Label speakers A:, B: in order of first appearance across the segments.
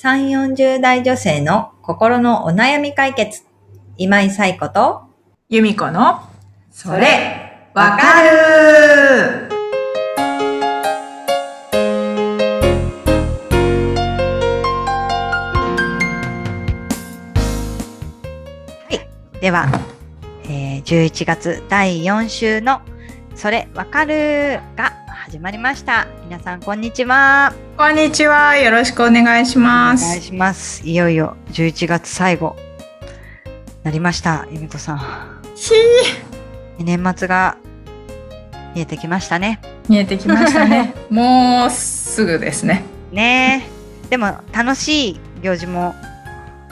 A: 3、40代女性の心のお悩み解決。今井冴子と、
B: 由美子の、それ、わかる
A: はい。では、えー、11月第4週の、それわかるが始まりました。皆さん、こんにちは。
B: こんにちは。よろしくお願いします。
A: お願いします。いよいよ11月最後、なりました。由美子さん。
B: ひ
A: 年末が見えてきましたね。
B: ー見えてきましたね。もうすぐですね。
A: ねえ。でも楽しい行事も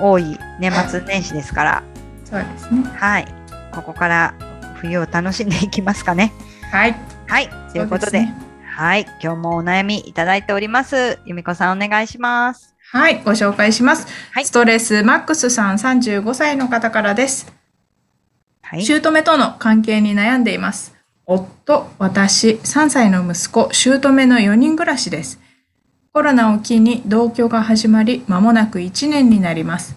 A: 多い年末年始ですから、
B: そうですね。
A: はい。ここから冬を楽しんでいきますかね。
B: はい。
A: はい。ということで、はい。今日もお悩みいただいております。由美子さんお願いします。
B: はい、ご紹介します。
A: はい
B: ストレスマックスさん35歳の方からです。
A: はい。
B: 姑との関係に悩んでいます。夫、私、3歳の息子、姑の4人暮らしです。コロナを機に同居が始まり、間もなく1年になります。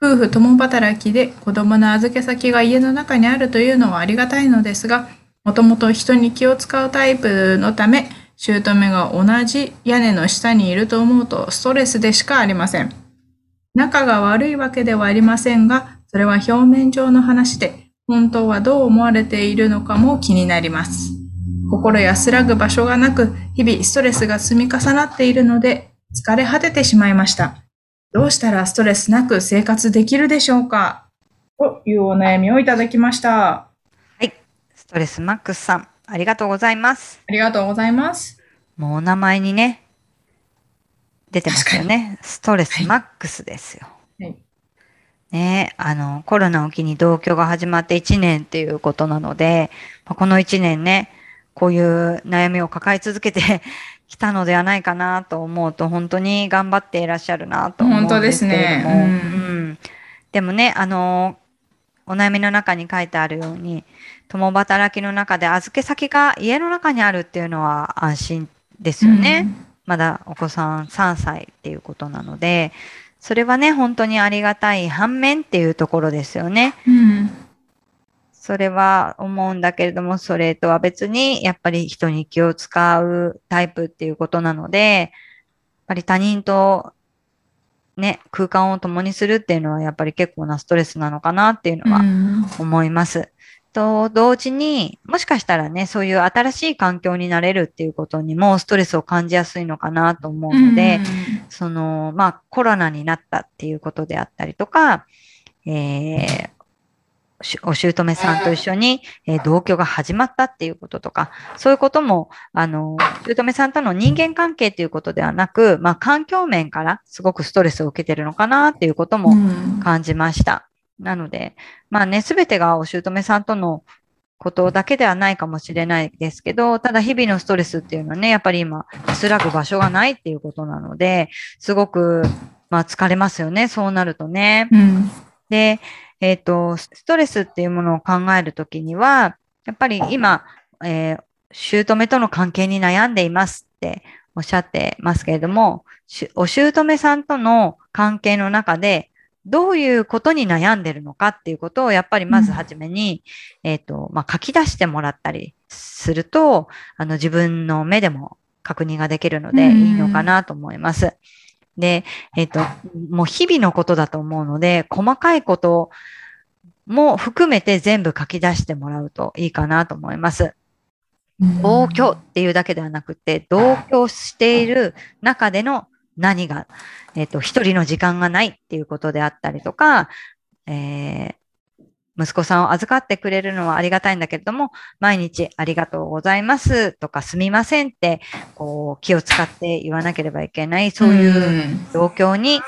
B: 夫婦共働きで子供の預け先が家の中にあるというのはありがたいのですが、もともと人に気を使うタイプのため、姑が同じ屋根の下にいると思うとストレスでしかありません。仲が悪いわけではありませんが、それは表面上の話で、本当はどう思われているのかも気になります。心安らぐ場所がなく、日々ストレスが積み重なっているので、疲れ果ててしまいました。どうしたらストレスなく生活できるでしょうか？というお悩みをいただきました。あ
A: ストレスマックスさん、ありがとうございます。
B: りがとうございます。
A: もうお名前にね、出てますよね。ストレスマックスですよ。
B: はい
A: ねあの、コロナを機に同居が始まって1年っていうことなので、まあこの1年ね、こういう悩みを抱え続けて きたのではないかなと思うと、本当に頑張っていらっしゃるなと思うんですけれども。
B: 本当ですねうん
A: うんでもね、あの、お悩みの中に書いてあるように、共働きの中で預け先が家の中にあるっていうのは安心ですよね。まだお子さん3歳っていうことなので、それはね、本当にありがたい反面っていうところですよね。
B: うん。うん。
A: それは思うんだけれども、それとは別に、やっぱり人に気を使うタイプっていうことなので、やっぱり他人とね、空間を共にするっていうのはやっぱり結構なストレスなのかなっていうのは
B: うん
A: 思います。と同時に、もしかしたらね、そういう新しい環境になれるっていうことにもストレスを感じやすいのかなと思うので、その、まあ、コロナになったっていうことであったりとか、えーしお姑さんと一緒に、えー同居が始まったっていうこととか、そういうことも、あの、姑さんとの人間関係っていうことではなく、まあ、環境面からすごくストレスを受けてるのかなっていうことも
B: うん
A: 感じました。なので、まあね、すべてがお姑さんとのことだけではないかもしれないですけど、ただ日々のストレスっていうのはね、やっぱり今、安らぐ場所がないっていうことなので、すごく、まあ疲れますよね、そうなるとね。
B: うん。
A: で、えっ、と、ストレスっていうものを考えるときには、やっぱり今、えー、姑との関係に悩んでいますっておっしゃってますけれども、しお姑さんとの関係の中で、どういうことに悩んでるのかっていうことを、やっぱりまずはじめに、えっ、と、まあ、書き出してもらったりすると、あの、自分の目でも確認ができるので、
B: うん。
A: いいのかなと思います。で、えっ、と、もう日々のことだと思うので、細かいことも含めて全部書き出してもらうといいかなと思います。同居っていうだけではなくて、同居している中での何が、えっ、と、一人の時間がないっていうことであったりとか、えー息子さんを預かってくれるのはありがたいんだけれども、毎日ありがとうございますとかすみませんって、こう、気を使って言わなければいけない、そういう
B: うん。
A: 状況に、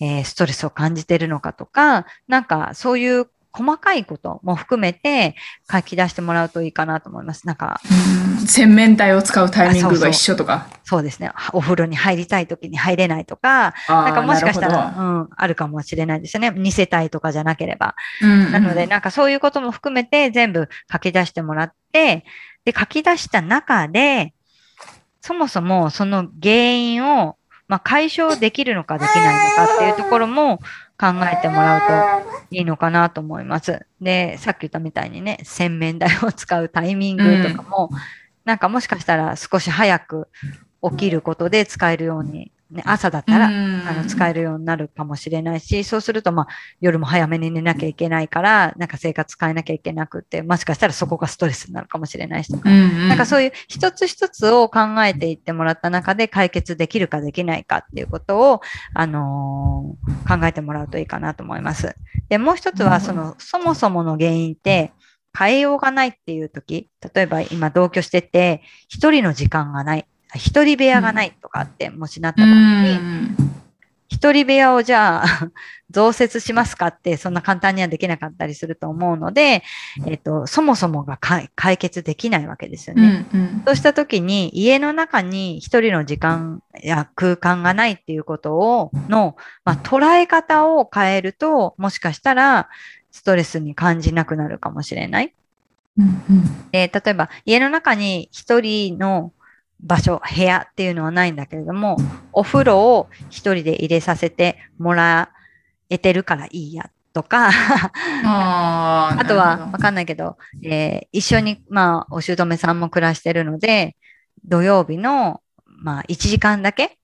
A: えーストレスを感じているのかとか、なんかそういう細かいことも含めて書き出してもらうといいかなと思います。なんか、
B: うん洗面台を使うタイミングが一緒とか？
A: そうですね。お風呂に入りたい時に入れないとか、
B: な
A: なんかもしかしたら、うん、あるかもしれないですよね。2世帯とかじゃなければ。
B: ほどうん
A: なので、なんかそういうことも含めて全部書き出してもらって、で、書き出した中で、そもそもその原因をまあ、解消できるのかできないのかっていうところも考えてもらうといいのかなと思います。で、さっき言ったみたいにね、洗面台を使うタイミングとかも、うん、なんかもしかしたら少し早く起きることで使えるようにね、朝だったら、あの、使えるようになるかもしれないし、そうすると、まあ、夜も早めに寝なきゃいけないから、なんか生活変えなきゃいけなくて、もしかしたらそこがストレスになるかもしれないしとか、なんかそういう一つ一つを考えていってもらった中で解決できるかできないかっていうことを、あのー、考えてもらうといいかなと思います。で、もう一つは、その、そもそもの原因って、変えようがないっていう時、例えば今同居してて、一人の時間がない。一人部屋がないとかって、もしなった場合に、一人部屋をじゃあ 増設しますかって、そんな簡単にはできなかったりすると思うので、えっ、と、そもそもが解決できないわけですよね。うんうん、そうしたときに、家の中に一人の時間や空間がないっていうことを、の、まあ、捉え方を変えると、もしかしたら、ストレスに感じなくなるかもしれない。うんうん、で例えば、家の中に一人の場所、部屋っていうのはないんだけれども、お風呂を一人で入れさせてもらえてるからいいやとか あとはわかんないけど、えー、一緒に、まあ、お姑さんも暮らしてるので、土曜日の、まあ、1時間だけ、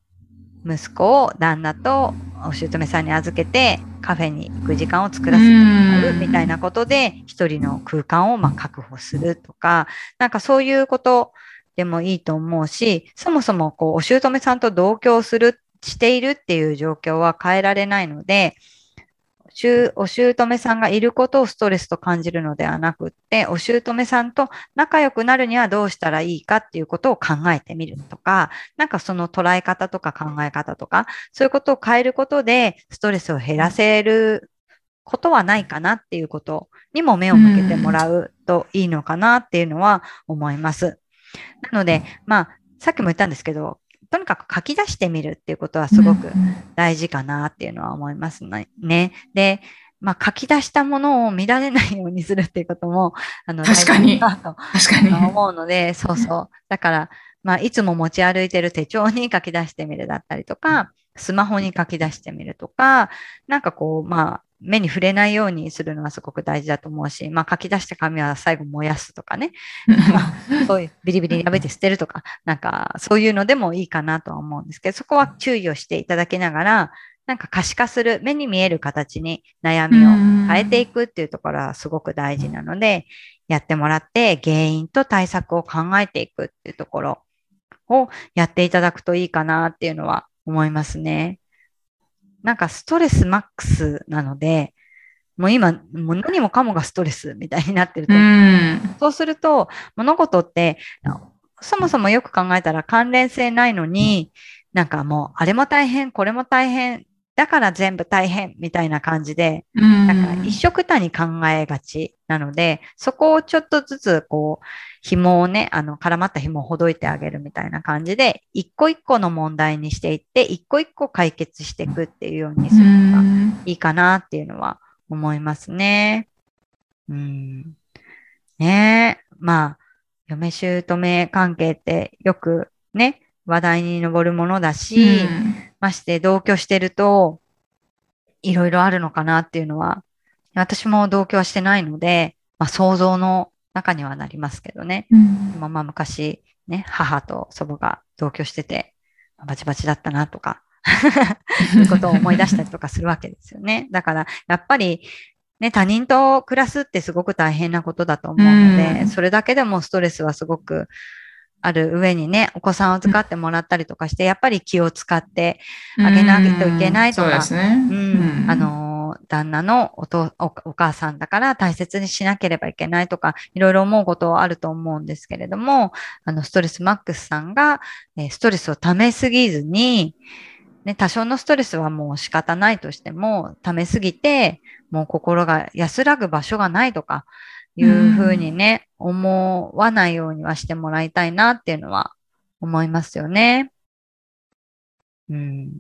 A: 息子を旦那とお姑さんに預けてカフェに行く時間を作らせてもらうみたいなことで一人の空間をま確保するとか、なんかそういうことでもいいと思うし、そもそもこう、お姑さんと同居する、しているっていう状況は変えられないので、お姑さんがいることをストレスと感じるのではなくって、お姑さんと仲良くなるにはどうしたらいいかっていうことを考えてみるとか、なんかその捉え方とか考え方とか、そういうことを変えることでストレスを減らせることはないかなっていうことにも目を向けてもらうといいのかなっていうのは思います。なので、まあ、さっきも言ったんですけど、とにかく書き出してみるっていうことはすごく大事かなっていうのは思いますね。で、まあ、書き出したものを見られないようにするっていうことも、あの、
B: 確かに。
A: だと思うので、そうそう。だから、まあ、いつも持ち歩いてる手帳に書き出してみるだったりとか、スマホに書き出してみるとか、なんかこう、まあ、目に触れないようにするのはすごく大事だと思うし、まあ書き出した紙は最後燃やすとかね、そういうビリビリに破いて捨てるとか、なんかそういうのでもいいかなとは思うんですけど、そこは注意をしていただきながら、なんか可視化する、目に見える形に悩みを変えていくっていうところはすごく大事なので、やってもらって原因と対策を考えていくっていうところをやっていただくといいかなっていうのは思いますね。なんかストレスマックスなので、もう今、もう何もかもがストレスみたいになってると思う。うそうすると、物事って、そもそもよく考えたら関連性ないのに、なんかもう、あれも大変、これも大変、だから全部大変みたいな感じで、なんか一緒たに考えがちなので、そこをちょっとずつこう、紐をね、あの、絡まった紐をほどいてあげるみたいな感じで、一個一個の問題にしていって、一個一個解決していくっていうようにするのがいいかなっていうのは思いますね。うん。ねえ。まあ、嫁姑関係ってよくね、話題に上るものだし、まして同居してると、いろいろあるのかなっていうのは、私も同居はしてないので、まあ、想像の中にはなりますけどね。うん、まあまあ昔、ね、母と祖母が同居してて、バチバチだったなとか、そういうことを思い出したりとかするわけですよね。だから、やっぱり、ね、他人と暮らすってすごく大変なことだと思うので、うん、それだけでもストレスはすごくある上にね、お子さんを預かってもらったりとかして、やっぱり気を使ってあげないといけないとか、うね。うん、あの旦那のおとお母さんだから大切にしなければいけないとか、いろいろ思うことはあると思うんですけれども、あの、ストレスマックスさんが、えストレスを溜めすぎずに、ね、多少のストレスはもう仕方ないとしても、溜めすぎて、もう心が安らぐ場所がないとか、いうふうにね、思わないようにはしてもらいたいなっていうのは思いますよね。うん。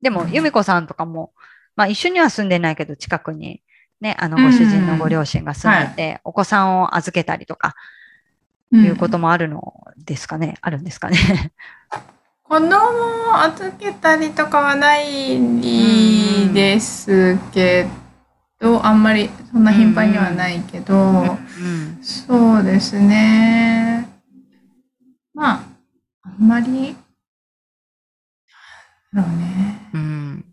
A: でも、由美子さんとかも、まあ一緒には住んでないけど近くにね、あのご主人のご両親が住んでて、はい、お子さんを預けたりとか、いうこともあるのですかね、あるんですかね？
B: 子供を預けたりとかはないですけど、あんまりそんな頻繁にはないけど、
A: うん。
B: そうですね。まあ、あんまり、だろうね。
A: うん。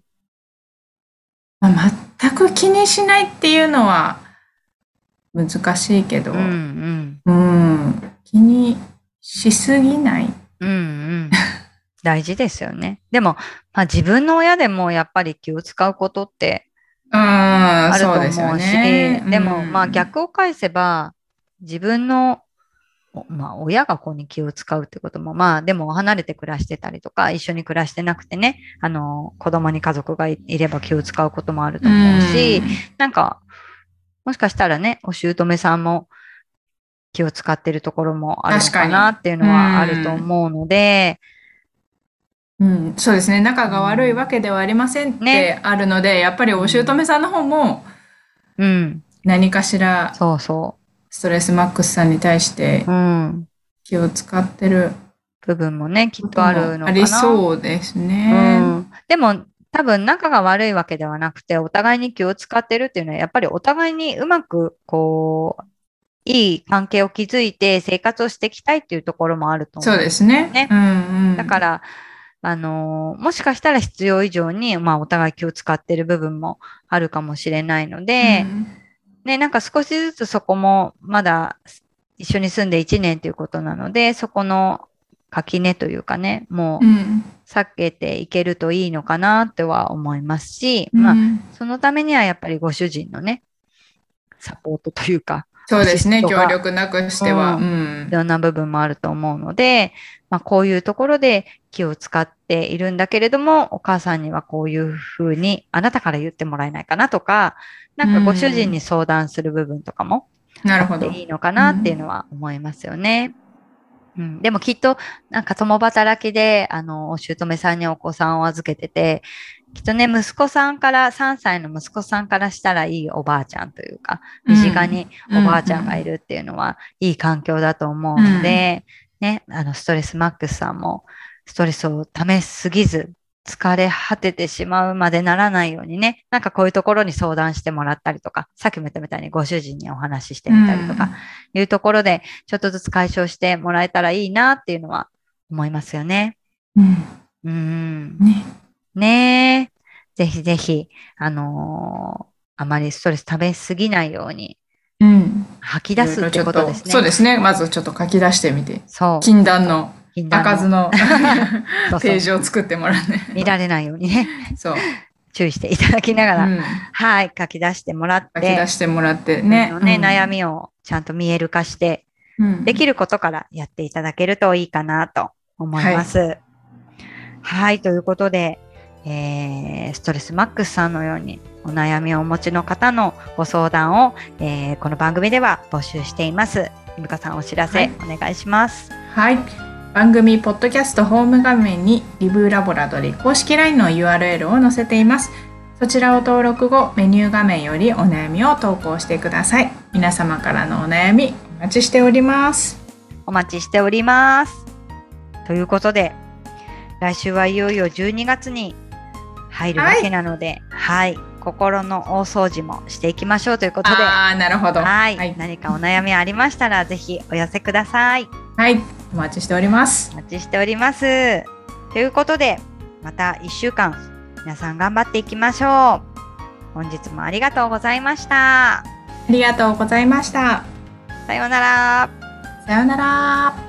B: まあ、全く気にしないっていうのは難しいけど、
A: うん。うん。
B: うん気にしすぎない。
A: うん。うん。大事ですよね。でも、まあ自分の親でもやっぱり気を使うことって
B: うん、
A: あると思うし、
B: そうですよね。
A: でも
B: うん
A: まあ逆を返せば、自分の、おまあ親が子に気を使うってことも、まあでも離れて暮らしてたりとか、一緒に暮らしてなくてね、あの、子供に家族がいいれば気を使うこともあると思うし、なんか、もしかしたらね、お姑さんも気を使ってるところもあるのかなっていうのはあると思うので、
B: うん、そうですね。仲が悪いわけではありませんって
A: ね
B: あるので、やっぱりお姑さんの方も
A: うん、
B: 何かしら
A: そうそ
B: ストレスマックスさんに対して
A: う、うん、
B: 気を使ってる
A: 部分もね、きっ
B: ことも
A: あるのかな。
B: ありそうです
A: う
B: ね。
A: ん、でも多分仲が悪いわけではなくて、お互いに気を使ってるっていうのは、やっぱりお互いにうまく、こう、いい関係を築いて生活をしていきたいっていうところもあると思う。
B: そうですね。
A: ね
B: うんうん、
A: だから、あのーもしかしたら必要以上に、まあ、お互い気を使ってる部分もあるかもしれないので、
B: うん
A: ね、なんか少しずつそこもまだ一緒に住んで1年ということなので、そこの垣根というかね、もう
B: うん
A: 避けていけるといいのかなとは思いますし、まあ、
B: うん
A: そのためにはやっぱりご主人のね、サポートというか、
B: そうですね。協力なくしては。
A: う
B: うん
A: いろんな部分もあると思うので、まあ、こういうところで気を使っているんだけれども、お母さんにはこういうふうにあなたから言ってもらえないかなとか、なんかご主人に相談する部分とかも
B: なるほど。
A: いいのかなっていうのは思いますよね。うん、でもきっと、なんか共働きで、あの、お姑さんにお子さんを預けてて、きっとね、息子さんから、3歳の息子さんからしたらいいおばあちゃんというか、身近におばあちゃんがいるっていうのは、いい環境だと思うので、ね、あの、ストレスマックスさんも、ストレスをためすぎず、疲れ果ててしまうまでならないようにね、なんかこういうところに相談してもらったりとか、さっきも言ったみたいにご主人にお話ししてみたりとか、いうところで、ちょっとずつ解消してもらえたらいいなっていうのは思いますよね。
B: うん。
A: うん。
B: ね。
A: ねえ。ぜひぜひ、あのーあまりストレス食べすぎないように
B: うん。
A: 吐き出すってことですね。
B: そうですね。まずちょっと書き出してみて。
A: そう。
B: 禁断の開かずの ページを作ってもらうね。
A: 見られないようにね、
B: そう。
A: 注意していただきながら、
B: うん
A: はい、書き出してもらって、
B: 書き出してもらってね。
A: ね、
B: うん
A: 悩みをちゃんと見える化して、
B: うん
A: できることからやっていただけるといいかなと思います。はい、ということで、えーストレスマックスさんのようにお悩みをお持ちの方のご相談を、えーこの番組では募集しています。ゆみかさんお知らせ
B: はい
A: お願いします。
B: はい。番組ポッドキャストホーム画面にリブーラボラトリ公式 LINE の URL を載せています。そちらを登録後、メニュー画面よりお悩みを投稿してください。皆様からのお悩みお待ちしております。
A: お待ちしております。ということで、来週はいよいよ12月に入るわけなので、はい、心の大掃除もしていきましょうということで、
B: ああ、なるほど。
A: はい、
B: はい。
A: 何かお悩みありましたら、ぜひお寄せください。
B: はいお待ちしております
A: お。待ちしております。ということで、また1週間、皆さん頑張っていきましょう。本日もありがとうございました。
B: ありがとうございました。
A: さようなら。
B: さようなら。